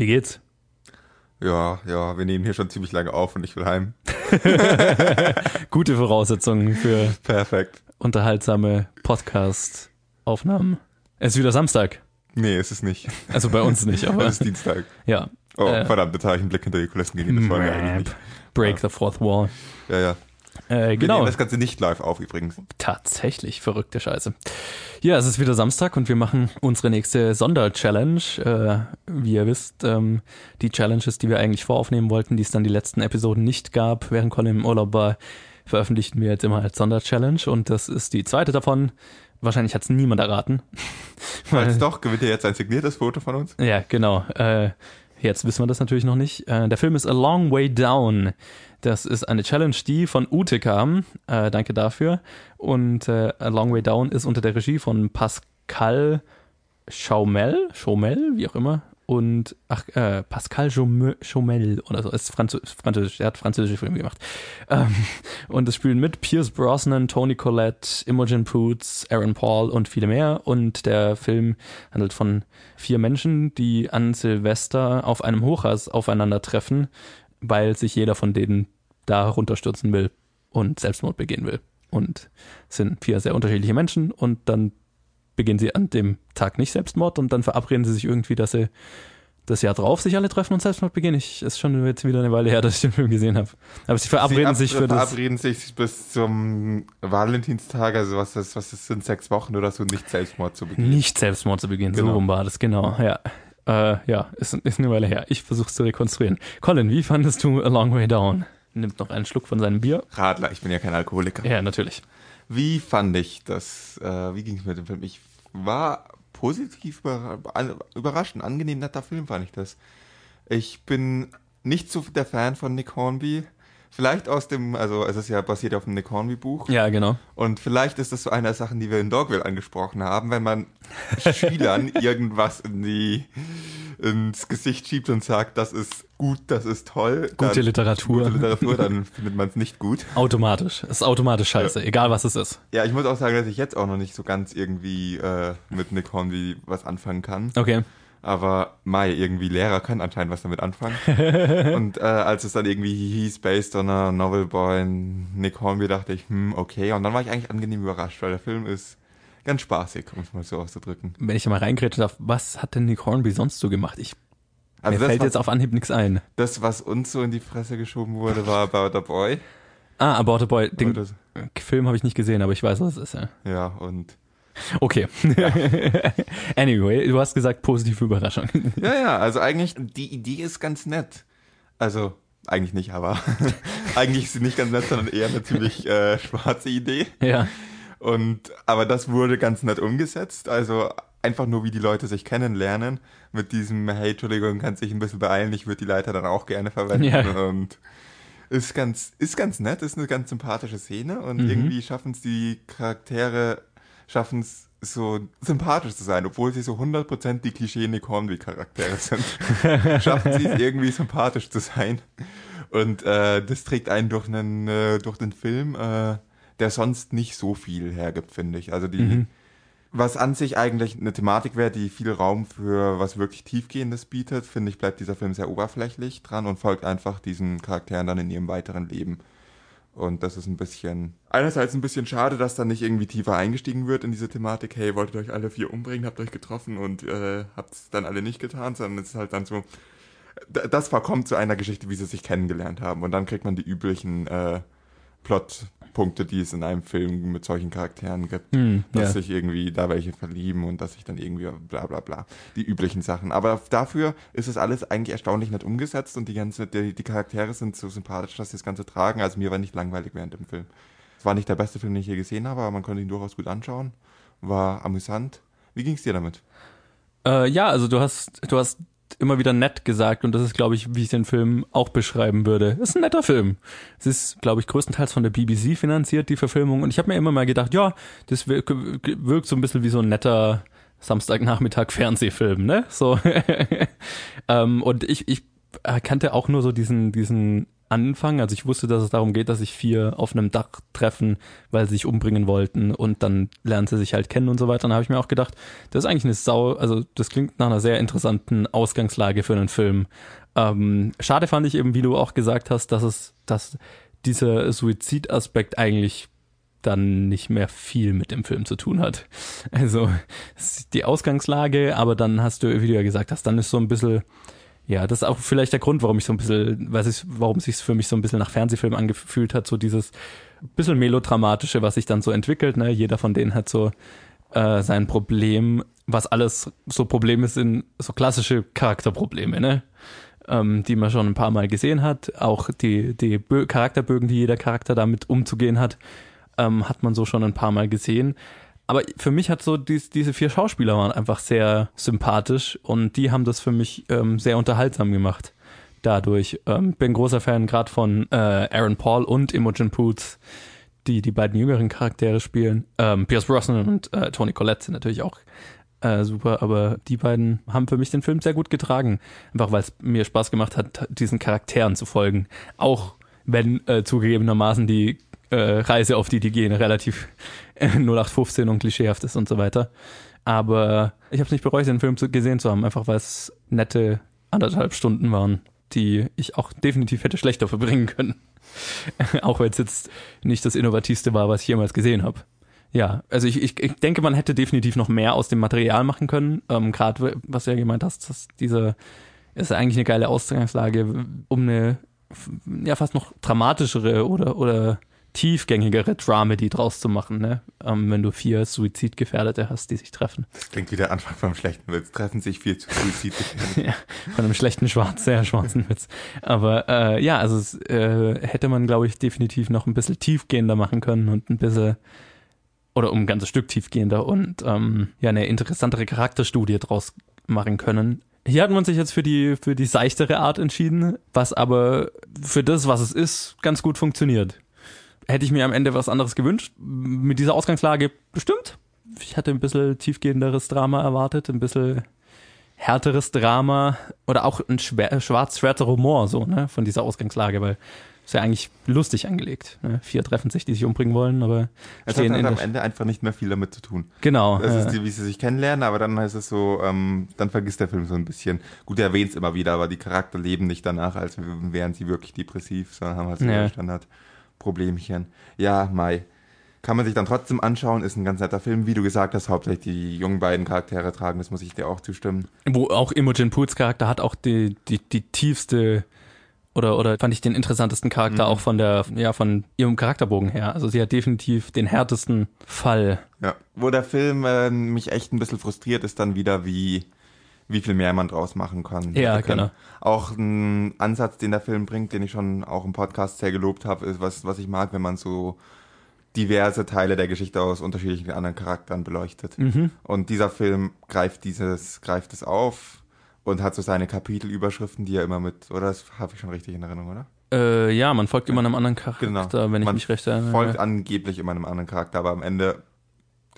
Wie geht's? Ja, ja, wir nehmen hier schon ziemlich lange auf und ich will heim. Gute Voraussetzungen für Perfekt. unterhaltsame Podcast-Aufnahmen. Es ist wieder Samstag. Nee, ist es nicht. Also bei uns nicht, aber Es ist Dienstag. ja. Oh, Äh, verdammt, jetzt habe ich einen Blick hinter die Kulissen. Das wollen wir eigentlich. Break the fourth wall. Ja, ja. Äh, Wir genau. nehmen das Ganze nicht live auf übrigens. Tatsächlich verrückte Scheiße. Ja, es ist wieder Samstag und wir machen unsere nächste Sonder-Challenge. Äh, wie ihr wisst, ähm, die Challenges, die wir eigentlich voraufnehmen wollten, die es dann die letzten Episoden nicht gab, während Colin im Urlaub war, veröffentlichten wir jetzt immer als Sonder-Challenge und das ist die zweite davon. Wahrscheinlich hat es niemand erraten. Falls doch, gewinnt ihr jetzt ein signiertes Foto von uns? Ja, genau. Äh, jetzt wissen wir das natürlich noch nicht. Äh, der Film ist A Long Way Down. Das ist eine Challenge, die von Ute kam. Äh, danke dafür. Und äh, A Long Way Down ist unter der Regie von Pascal Chaumel, Chaumel, wie auch immer. Und ach, äh, Pascal Chaumel oder so. Ist Franzö Französisch, er hat französische Filme gemacht. Ähm, und es spielen mit Pierce Brosnan, Tony Collette, Imogen Poots, Aaron Paul und viele mehr. Und der Film handelt von vier Menschen, die an Silvester auf einem Hochhaus aufeinandertreffen, weil sich jeder von denen da runterstürzen will und Selbstmord begehen will. Und es sind vier sehr unterschiedliche Menschen und dann beginnen sie an dem Tag nicht Selbstmord und dann verabreden sie sich irgendwie, dass sie das Jahr drauf sich alle treffen und Selbstmord begehen. Ich ist schon jetzt wieder eine Weile her, dass ich den Film gesehen habe. Aber sie verabreden Sie sich für das. verabreden sich bis zum Valentinstag, also was das, was das sind, sechs Wochen oder so, nicht Selbstmord zu begehen. Nicht Selbstmord zu begehen, so Genau. rum war das, genau, ja. Äh, ja, ist, ist eine Weile her. Ich versuche es zu rekonstruieren. Colin, wie fandest du A Long Way Down? Nimmt noch einen Schluck von seinem Bier. Radler, ich bin ja kein Alkoholiker. Ja, natürlich. Wie fand ich das? Äh, wie ging es mit dem Film? Ich war positiv überrascht. Ein angenehm netter Film fand ich das. Ich bin nicht so der Fan von Nick Hornby. Vielleicht aus dem, also es ist ja basiert auf dem Nick Hornby Buch. Ja, genau. Und vielleicht ist das so eine der Sachen, die wir in Dogville angesprochen haben, wenn man Schülern irgendwas in die, ins Gesicht schiebt und sagt, das ist gut, das ist toll. Gute dann, Literatur. Gute Literatur, dann findet man es nicht gut. Automatisch. Es ist automatisch scheiße, egal was es ist. Ja, ich muss auch sagen, dass ich jetzt auch noch nicht so ganz irgendwie äh, mit Nick Hornby was anfangen kann. Okay. Aber Mai, irgendwie Lehrer können anscheinend was damit anfangen. und äh, als es dann irgendwie hieß, based on a novel by Nick Hornby, dachte ich, hm, okay. Und dann war ich eigentlich angenehm überrascht, weil der Film ist ganz spaßig, um es mal so auszudrücken. Wenn ich mal reingrätschen darf, was hat denn Nick Hornby sonst so gemacht? Ich, Also mir das, fällt was, jetzt auf Anhieb nichts ein. das, was uns so in die Fresse geschoben wurde, war About a Boy. Ah, About a Boy. Den. Film habe ich nicht gesehen, aber ich weiß, was es ist. Ja. Ja, und Okay. anyway, du hast gesagt, positive Überraschung. Ja, ja, also eigentlich, die Idee ist ganz nett. Also, eigentlich nicht, aber eigentlich ist sie nicht ganz nett, sondern eher eine ziemlich äh, schwarze Idee. ja. Und, aber das wurde ganz nett umgesetzt. Also einfach nur, wie die Leute sich kennenlernen. Mit diesem, hey, Entschuldigung, kannst dich ein bisschen beeilen, ich würde die Leiter dann auch gerne verwenden. Ja. Und ist ganz, ist ganz nett, ist eine ganz sympathische Szene. Und Mhm. irgendwie schaffen es die Charaktere, schaffen es so sympathisch zu sein, obwohl sie so 100% die Klischee Nick Hornby Charaktere sind. schaffen sie es irgendwie sympathisch zu sein. Und äh, das trägt einen durch einen, äh, durch den Film, äh, der sonst nicht so viel hergibt, finde ich. Also die, Mhm. was an sich eigentlich eine Thematik wäre, die viel Raum für was wirklich Tiefgehendes bietet, finde ich, bleibt dieser Film sehr oberflächlich dran und folgt einfach diesen Charakteren dann in ihrem weiteren Leben. Und das ist ein bisschen, einerseits ein bisschen schade, dass da nicht irgendwie tiefer eingestiegen wird in diese Thematik, hey, wolltet ihr euch alle vier umbringen, habt euch getroffen und äh, habt es dann alle nicht getan, sondern es ist halt dann so, das verkommt zu einer Geschichte, wie sie sich kennengelernt haben. Und dann kriegt man die üblichen äh, Plotpunkte, die es in einem Film mit solchen Charakteren gibt. Hm, Dass ja. sich irgendwie da welche verlieben und dass sich dann irgendwie bla bla bla. Die üblichen Sachen. Aber dafür ist es alles eigentlich erstaunlich nett umgesetzt und die ganze, die, die Charaktere sind so sympathisch, dass sie das Ganze tragen. Also mir war nicht langweilig während dem Film. Es war nicht der beste Film, den ich je gesehen habe, aber man konnte ihn durchaus gut anschauen. War amüsant. Wie ging es dir damit? Äh, ja, also du hast, du hast immer wieder nett gesagt und das ist, glaube ich, wie ich den Film auch beschreiben würde. Ist ein netter Film. Es ist, glaube ich, größtenteils von der BBC finanziert, die Verfilmung. Und ich habe mir immer mal gedacht, ja, das wirkt, so ein bisschen wie so ein netter Samstagnachmittag Fernsehfilm, ne? So. ähm, und ich, ich kannte auch nur so diesen, diesen Anfang. Also ich wusste, dass es darum geht, dass sich vier auf einem Dach treffen, weil sie sich umbringen wollten und dann lernen sie sich halt kennen und so weiter. Dann habe ich mir auch gedacht, das ist eigentlich eine Sau, also das klingt nach einer sehr interessanten Ausgangslage für einen Film. Ähm, schade fand ich eben, wie du auch gesagt hast, dass es, dass dieser Suizidaspekt eigentlich dann nicht mehr viel mit dem Film zu tun hat. Also die Ausgangslage, aber dann hast du, wie du ja gesagt hast, dann ist so ein bisschen ja, das ist auch vielleicht der Grund, warum ich so ein bisschen, weiß ich, warum es sich für mich so ein bisschen nach Fernsehfilm angefühlt hat, so dieses bisschen melodramatische, was sich dann so entwickelt, ne? Jeder von denen hat so äh, sein Problem, was alles so Probleme sind, so klassische Charakterprobleme, ne? Ähm, die man schon ein paar Mal gesehen hat. Auch die, die Bö Charakterbögen, die jeder Charakter damit umzugehen hat, ähm, hat man so schon ein paar Mal gesehen. Aber für mich hat so dies, diese vier Schauspieler waren einfach sehr sympathisch und die haben das für mich ähm, sehr unterhaltsam gemacht. Dadurch ähm, bin großer Fan gerade von äh, Aaron Paul und Imogen Poots, die die beiden jüngeren Charaktere spielen. Ähm, Pierce Brosnan und äh, Tony Collette sind natürlich auch äh, super, aber die beiden haben für mich den Film sehr gut getragen. Einfach weil es mir Spaß gemacht hat, diesen Charakteren zu folgen. Auch wenn äh, zugegebenermaßen die äh, Reise, auf die die gehen, relativ 0815 und klischeehaft ist und so weiter. Aber ich habe es nicht bereut, den Film zu, gesehen zu haben, einfach weil es nette anderthalb Stunden waren, die ich auch definitiv hätte schlechter verbringen können. auch wenn es jetzt nicht das Innovativste war, was ich jemals gesehen habe. Ja, also ich, ich, ich denke, man hätte definitiv noch mehr aus dem Material machen können. Ähm, Gerade was du ja gemeint hast, dass diese ist eigentlich eine geile Ausgangslage, um eine ja fast noch dramatischere oder oder tiefgängigere Dramedy draus zu machen, ne? Ähm, wenn du vier Suizidgefährdete hast, die sich treffen. Das klingt wie der Anfang vom schlechten Witz. Treffen sich vier Suizidgefährdete. ja, von einem schlechten Schwarz, sehr schwarzen Witz. Aber äh, ja, also es, äh, hätte man, glaube ich, definitiv noch ein bisschen tiefgehender machen können und ein bisschen oder um ein ganzes Stück tiefgehender und ähm, ja eine interessantere Charakterstudie draus machen können. Hier hat man sich jetzt für die, für die seichtere Art entschieden, was aber für das, was es ist, ganz gut funktioniert hätte ich mir am Ende was anderes gewünscht. Mit dieser Ausgangslage bestimmt. Ich hatte ein bisschen tiefgehenderes Drama erwartet, ein bisschen härteres Drama oder auch ein schwarz-schwarzer Humor so, ne, von dieser Ausgangslage, weil ist ja eigentlich lustig angelegt. Ne? Vier treffen sich, die sich umbringen wollen, aber es hat halt am Ende einfach nicht mehr viel damit zu tun. Genau. Das ja. ist die, wie sie sich kennenlernen, aber dann heißt es so, ähm, dann vergisst der Film so ein bisschen. Gut, er erwähnt es immer wieder, aber die Charakter leben nicht danach, als wären sie wirklich depressiv, sondern haben halt so ja. Standard. Problemchen. Ja, Mai. Kann man sich dann trotzdem anschauen, ist ein ganz netter Film, wie du gesagt hast, hauptsächlich die jungen beiden Charaktere tragen, das muss ich dir auch zustimmen. Wo auch Imogen Pools Charakter hat auch die, die, die tiefste oder, oder fand ich den interessantesten Charakter mhm. auch von der, ja, von ihrem Charakterbogen her. Also sie hat definitiv den härtesten Fall. Ja. Wo der Film äh, mich echt ein bisschen frustriert, ist dann wieder wie, wie viel mehr man draus machen kann. Ja, genau. Auch ein Ansatz, den der Film bringt, den ich schon auch im Podcast sehr gelobt habe, ist was, was ich mag, wenn man so diverse Teile der Geschichte aus unterschiedlichen anderen Charakteren beleuchtet. Mhm. Und dieser Film greift dieses, greift es auf und hat so seine Kapitelüberschriften, die er immer mit, oder das habe ich schon richtig in Erinnerung, oder? Äh, ja, man folgt immer einem anderen Charakter, genau. wenn ich man mich recht erinnere. folgt angeblich immer einem anderen Charakter, aber am Ende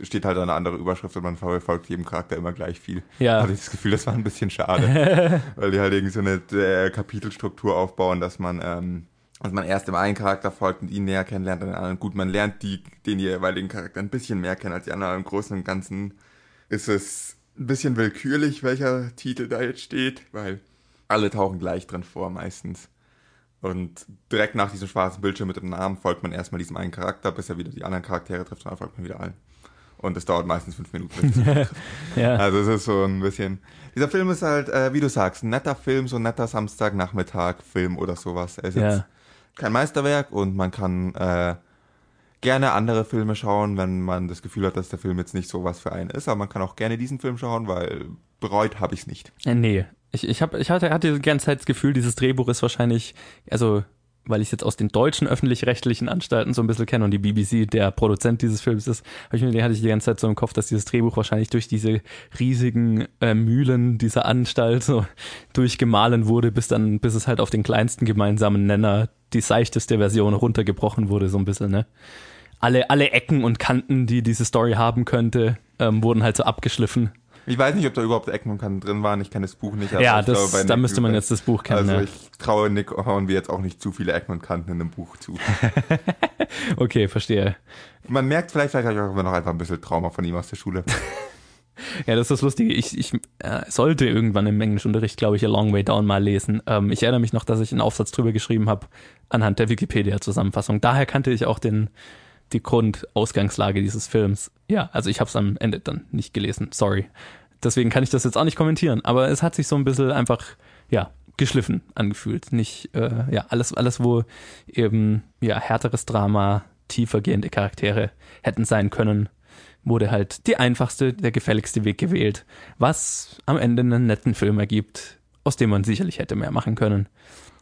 steht halt eine andere Überschrift und man verfolgt jedem Charakter immer gleich viel. Ja. Hatte ich das Gefühl, das war ein bisschen schade, weil die halt irgendwie so eine äh, Kapitelstruktur aufbauen, dass man ähm, dass man erst dem einen Charakter folgt und ihn näher kennenlernt, dann den anderen. Gut, man lernt die, den jeweiligen Charakter ein bisschen mehr kennen als die anderen. Im Großen und Ganzen ist es ein bisschen willkürlich, welcher Titel da jetzt steht, weil alle tauchen gleich drin vor meistens. Und direkt nach diesem schwarzen Bildschirm mit dem Namen folgt man erstmal diesem einen Charakter, bis er wieder die anderen Charaktere trifft, und dann folgt man wieder allen und es dauert meistens fünf Minuten. ja. Also es ist so ein bisschen. Dieser Film ist halt, äh, wie du sagst, ein netter Film, so ein netter Samstagnachmittag-Film oder sowas. Er ist ja. jetzt kein Meisterwerk und man kann äh, gerne andere Filme schauen, wenn man das Gefühl hat, dass der Film jetzt nicht so was für einen ist. Aber man kann auch gerne diesen Film schauen, weil bereut habe ich es nicht. Äh, nee. Ich, ich, hab, ich hatte, hatte die ganze Zeit das Gefühl, dieses Drehbuch ist wahrscheinlich, also weil ich es jetzt aus den deutschen öffentlich-rechtlichen Anstalten so ein bisschen kenne und die BBC der Produzent dieses Films ist, habe ich mir, hatte ich die ganze Zeit so im Kopf, dass dieses Drehbuch wahrscheinlich durch diese riesigen äh, Mühlen dieser Anstalt so durchgemahlen wurde, bis dann, bis es halt auf den kleinsten gemeinsamen Nenner die seichteste Version runtergebrochen wurde, so ein bisschen, ne? Alle, alle Ecken und Kanten, die diese Story haben könnte, ähm, wurden halt so abgeschliffen Ich weiß nicht, ob da überhaupt Eckmann drin waren. Ich kenne das Buch nicht. ja, das, glaube, da müsste man jetzt das Buch kennen. Also ich traue Nick Hornby jetzt auch nicht zu viele Eckmann-Kanten in dem Buch zu. okay, verstehe. Man merkt vielleicht, vielleicht auch immer noch einfach ein bisschen Trauma von ihm aus der Schule. Ja, das ist das Lustige. Ich, ich äh, sollte irgendwann im Englischunterricht, glaube ich, A Long Way Down mal lesen. Ähm, ich erinnere mich noch, dass ich einen Aufsatz drüber geschrieben habe anhand der Wikipedia-Zusammenfassung. Daher kannte ich auch den, die Grundausgangslage dieses Films. Ja, also ich habe es am Ende dann nicht gelesen. Sorry. Deswegen kann ich das jetzt auch nicht kommentieren. Aber es hat sich so ein bisschen einfach, ja, geschliffen angefühlt. Nicht, äh, ja, alles, alles, wo eben, ja, härteres Drama, tiefergehende Charaktere hätten sein können wurde halt die einfachste, der gefälligste Weg gewählt, was am Ende einen netten Film ergibt, aus dem man sicherlich hätte mehr machen können.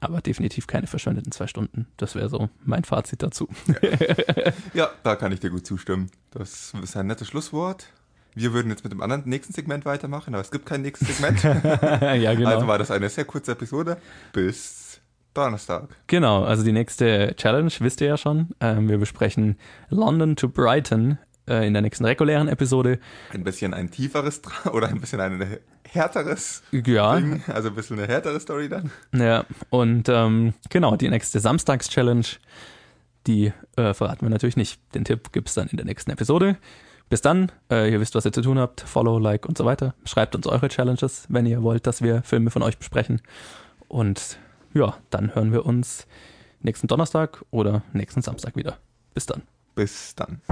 Aber definitiv keine verschwendeten zwei Stunden. Das wäre so mein Fazit dazu. Ja. ja, da kann ich dir gut zustimmen. Das ist ein nettes Schlusswort. Wir würden jetzt mit dem anderen nächsten Segment weitermachen, aber es gibt kein nächstes Segment. ja, genau. Also war das eine sehr kurze Episode. Bis Donnerstag. Genau, also die nächste Challenge wisst ihr ja schon. Ähm, wir besprechen London to Brighton äh, in der nächsten regulären Episode. Ein bisschen ein tieferes oder ein bisschen ein härteres ja. Ding, also ein bisschen eine härtere Story dann. Ja, und ähm, genau, die nächste Samstags-Challenge, die äh, verraten wir natürlich nicht. Den Tipp gibt es dann in der nächsten Episode. Bis dann, äh, ihr wisst, was ihr zu tun habt. Follow, Like und so weiter. Schreibt uns eure Challenges, wenn ihr wollt, dass wir Filme von euch besprechen. Und ja, dann hören wir uns nächsten Donnerstag oder nächsten Samstag wieder. Bis dann. Bis dann.